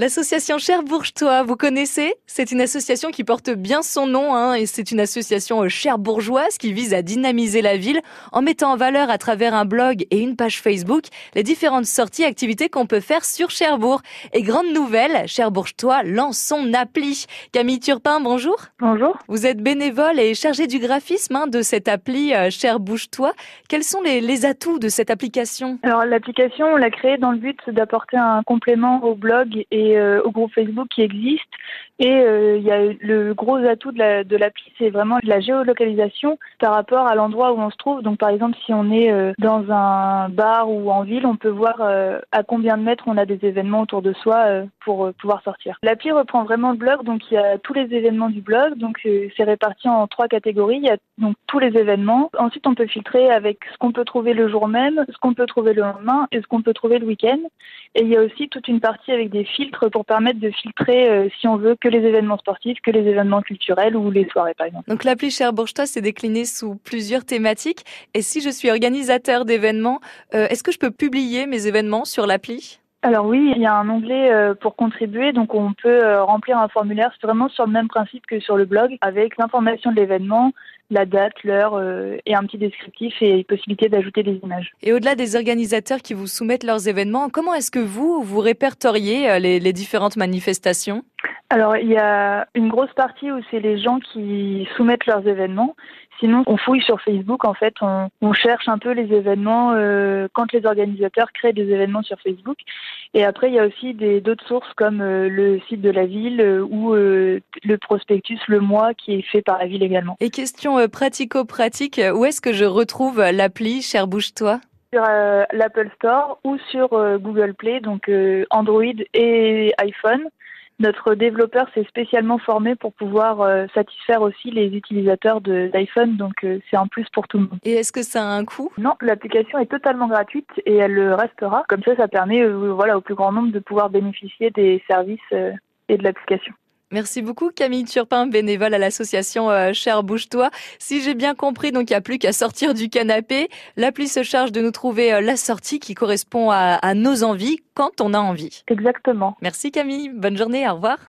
L'association Cher Bourgeois, vous connaissez? C'est une association qui porte bien son nom hein, et c'est une association euh, Cher Bourgeoise qui vise à dynamiser la ville en mettant en valeur à travers un blog et une page Facebook les différentes sorties et activités qu'on peut faire sur Cherbourg. Et grande nouvelle, Cher Bourgeois lance son appli. Camille Turpin, bonjour. Bonjour. Vous êtes bénévole et chargé du graphisme hein, de cette appli euh, Cher Bouge-toi. Quels sont les, les atouts de cette application? Alors l'application, on l'a créée dans le but d'apporter un complément au blog et euh, au groupe Facebook qui existe. Et euh, il y a le gros atout de l'appli, c'est vraiment la géolocalisation par rapport à l'endroit où on se trouve. Donc par exemple, si on est euh, dans un bar ou en ville, on peut voir à combien de mètres on a des événements autour de soi pour pouvoir sortir. L'appli reprend vraiment le blog, donc il y a tous les événements du blog. Donc c'est réparti en trois catégories. Il y a donc tous les événements. Ensuite, on peut filtrer avec ce qu'on peut trouver le jour même, ce qu'on peut trouver le lendemain et ce qu'on peut trouver le week-end. Et il y a aussi toute une partie avec des filtres pour permettre de filtrer euh, si on veut que les événements sportifs, que les événements culturels ou les soirées par exemple. Donc l'appli Cherbourg-toi s'est déclinée sous plusieurs thématiques. Et si je suis organisateur d'événements, euh, est-ce que je peux publier mes événements sur l'appli? Alors oui, il y a un onglet euh, pour contribuer, donc on peut remplir un formulaire, vraiment sur le même principe que sur le blog, avec l'information de l'événement, la date, l'heure euh, et un petit descriptif et possibilité d'ajouter des images. Et au-delà des organisateurs qui vous soumettent leurs événements, comment est-ce que vous, vous répertoriez euh, les différentes manifestations? Alors, il y a une grosse partie où c'est les gens qui soumettent leurs événements. Sinon, on fouille sur Facebook. En fait, on, on cherche un peu les événements euh, quand les organisateurs créent des événements sur Facebook. Et après, il y a aussi d'autres sources comme euh, le site de la ville euh, ou le prospectus Le Mois qui est fait par la ville également. Et question pratico-pratique, où est-ce que je retrouve l'appli Cher Bouge-toi sur l'Apple Store ou sur Google Play, donc Android et iPhone. Notre développeur s'est spécialement formé pour pouvoir euh, satisfaire aussi les utilisateurs d'iPhone, donc euh, c'est un plus pour tout le monde. Et est-ce que ça a un coût? Non, l'application est totalement gratuite et elle le restera. Comme ça, ça permet euh, voilà, au plus grand nombre de pouvoir bénéficier des services et de l'application. Merci beaucoup Camille Turpin, bénévole à l'association euh, Cher Bouge-toi. Si j'ai bien compris, donc il n'y a plus qu'à sortir du canapé. L'appli se charge de nous trouver euh, la sortie qui correspond à, à nos envies quand on a envie. Exactement. Merci Camille, bonne journée, au revoir.